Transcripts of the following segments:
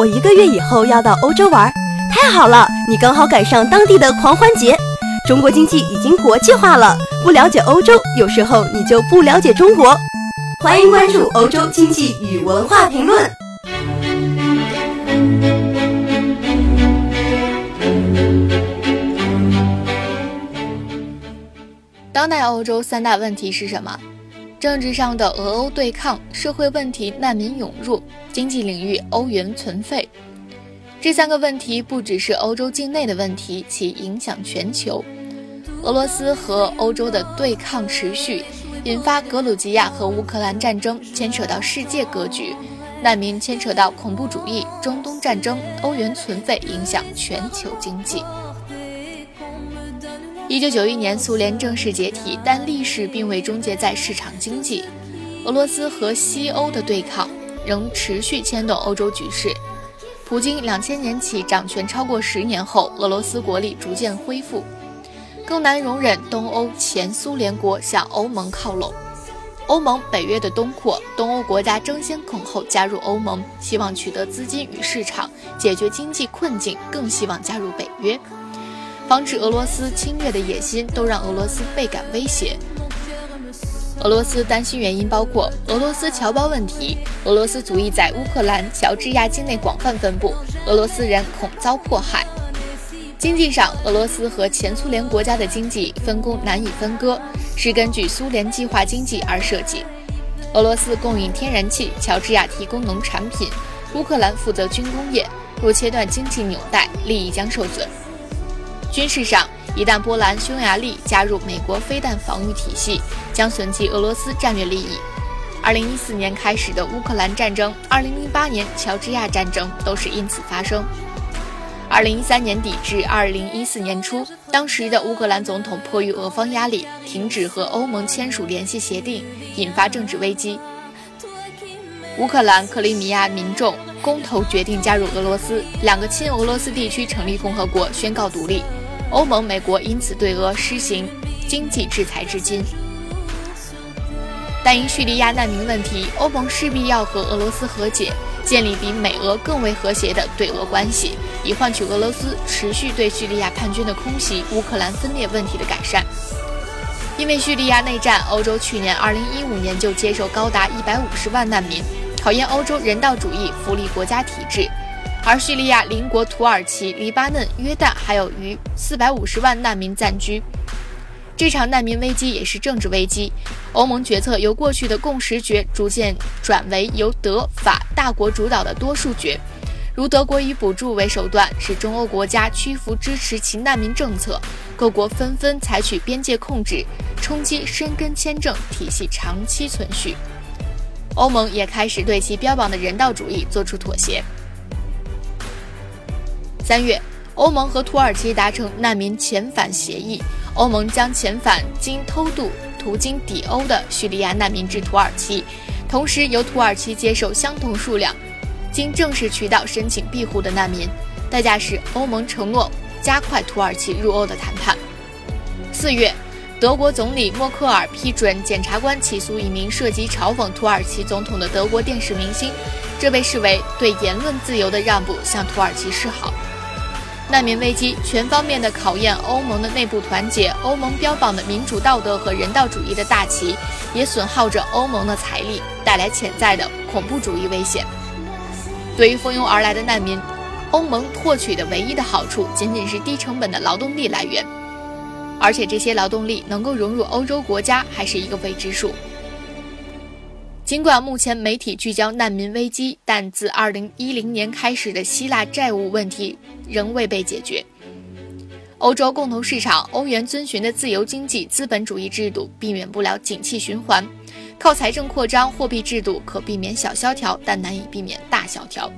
我一个月以后要到欧洲玩，太好了，你刚好赶上当地的狂欢节。中国经济已经国际化了，不了解欧洲，有时候你就不了解中国。欢迎关注欧洲经济与文化评论。当代欧洲三大问题是什么？政治上的俄欧对抗，社会问题难民涌入，经济领域欧元存废。这三个问题不只是欧洲境内的问题，其影响全球。俄罗斯和欧洲的对抗持续，引发格鲁吉亚和乌克兰战争，牵扯到世界格局；难民牵扯到恐怖主义，中东战争，欧元存废，影响全球经济。一九九一年，苏联正式解体，但历史并未终结在市场经济。俄罗斯和西欧的对抗仍持续牵动欧洲局势。普京两千年起掌权超过十年后，俄罗斯国力逐渐恢复，更难容忍东欧前苏联国向欧盟靠拢。欧盟、北约的东扩，东欧国家争先恐后加入欧盟，希望取得资金与市场，解决经济困境，更希望加入北约。防止俄罗斯侵略的野心都让俄罗斯倍感威胁。俄罗斯担心原因包括俄罗斯侨胞问题，俄罗斯族裔在乌克兰、乔治亚境内广泛分布，俄罗斯人恐遭迫害。经济上，俄罗斯和前苏联国家的经济分工难以分割，是根据苏联计划经济而设计。俄罗斯供应天然气，乔治亚提供农产品，乌克兰负责军工业。若切断经济纽带，利益将受损。军事上，一旦波兰、匈牙利加入美国飞弹防御体系，将损及俄罗斯战略利益。二零一四年开始的乌克兰战争，二零零八年乔治亚战争都是因此发生。二零一三年底至二零一四年初，当时的乌克兰总统迫于俄方压力，停止和欧盟签署联系协定，引发政治危机。乌克兰克里米亚民众公投决定加入俄罗斯，两个亲俄罗斯地区成立共和国，宣告独立。欧盟、美国因此对俄施行经济制裁至今。但因叙利亚难民问题，欧盟势必要和俄罗斯和解，建立比美俄更为和谐的对俄关系，以换取俄罗斯持续对叙利亚叛军的空袭、乌克兰分裂问题的改善。因为叙利亚内战，欧洲去年2015年就接受高达150万难民，考验欧洲人道主义福利国家体制。而叙利亚邻国土耳其、黎巴嫩、约旦还有逾四百五十万难民暂居。这场难民危机也是政治危机。欧盟决策由过去的共识决逐渐转为由德法大国主导的多数决，如德国以补助为手段，使中欧国家屈服支持其难民政策，各国纷纷采取边界控制，冲击申根签证体系长期存续。欧盟也开始对其标榜的人道主义做出妥协。三月，欧盟和土耳其达成难民遣返协议，欧盟将遣返经偷渡途经抵欧的叙利亚难民至土耳其，同时由土耳其接受相同数量经正式渠道申请庇护的难民，代价是欧盟承诺加快土耳其入欧的谈判。四月，德国总理默克尔批准检察官起诉一名涉及嘲讽土耳其总统的德国电视明星，这被视为对言论自由的让步，向土耳其示好。难民危机全方面的考验欧盟的内部团结，欧盟标榜的民主、道德和人道主义的大旗，也损耗着欧盟的财力，带来潜在的恐怖主义危险。对于蜂拥而来的难民，欧盟获取的唯一的好处仅仅是低成本的劳动力来源，而且这些劳动力能够融入欧洲国家还是一个未知数。尽管目前媒体聚焦难民危机，但自2010年开始的希腊债务问题仍未被解决。欧洲共同市场欧元遵循的自由经济资本主义制度避免不了景气循环，靠财政扩张货币制度可避免小萧条，但难以避免大萧条。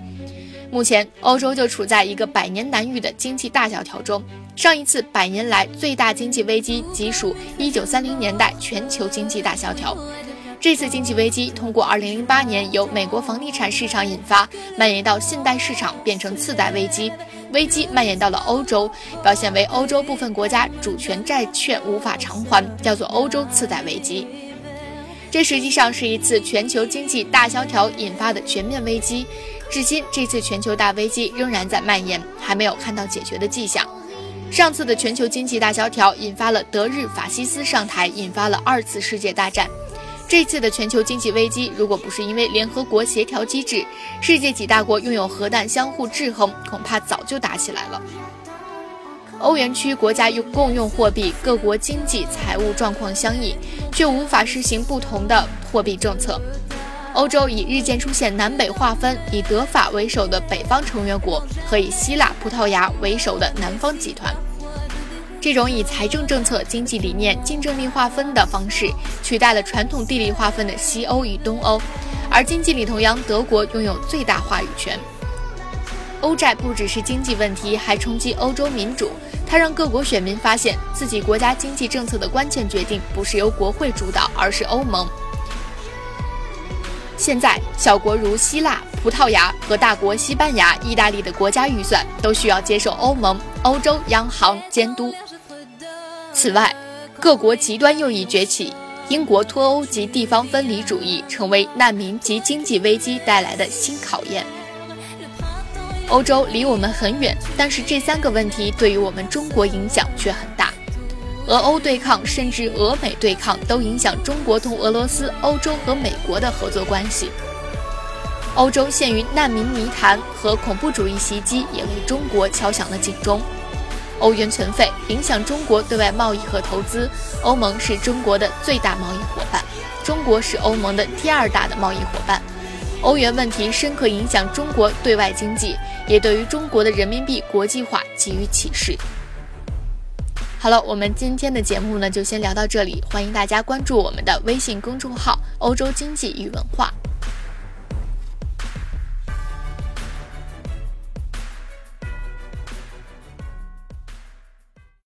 目前，欧洲就处在一个百年难遇的经济大萧条中。上一次百年来最大经济危机即属1930年代全球经济大萧条。这次经济危机通过2008年由美国房地产市场引发，蔓延到信贷市场，变成次贷危机。危机蔓延到了欧洲，表现为欧洲部分国家主权债券无法偿还，叫做欧洲次贷危机。这实际上是一次全球经济大萧条引发的全面危机，至今，这次全球大危机仍然在蔓延，还没有看到解决的迹象。上次的全球经济大萧条引发了德日法西斯上台，引发了二次世界大战。这次的全球经济危机，如果不是因为联合国协调机制，世界几大国拥有核弹相互制衡，恐怕早就打起来了。欧元区国家用共用货币，各国经济财务状况相异，却无法实行不同的货币政策。欧洲已日渐出现南北划分，以德法为首的北方成员国和以希腊、葡萄牙为首的南方集团。这种以财政政策、经济理念、竞争力划分的方式，取代了传统地理划分的西欧与东欧，而经济里同样，德国拥有最大话语权。欧债不只是经济问题，还冲击欧洲民主。它让各国选民发现自己国家经济政策的关键决定不是由国会主导，而是欧盟。现在，小国如希腊、葡萄牙和大国西班牙、意大利的国家预算都需要接受欧盟、欧洲央行监督。此外，各国极端右翼崛起，英国脱欧及地方分离主义成为难民及经济危机带来的新考验。欧洲离我们很远，但是这三个问题对于我们中国影响却很大。俄欧对抗，甚至俄美对抗，都影响中国同俄罗斯、欧洲和美国的合作关系。欧洲陷于难民泥潭和恐怖主义袭击，也为中国敲响了警钟。欧元存废影响中国对外贸易和投资。欧盟是中国的最大贸易伙伴，中国是欧盟的第二大的贸易伙伴。欧元问题深刻影响中国对外经济，也对于中国的人民币国际化给予启示。好了，我们今天的节目呢就先聊到这里，欢迎大家关注我们的微信公众号“欧洲经济与文化”。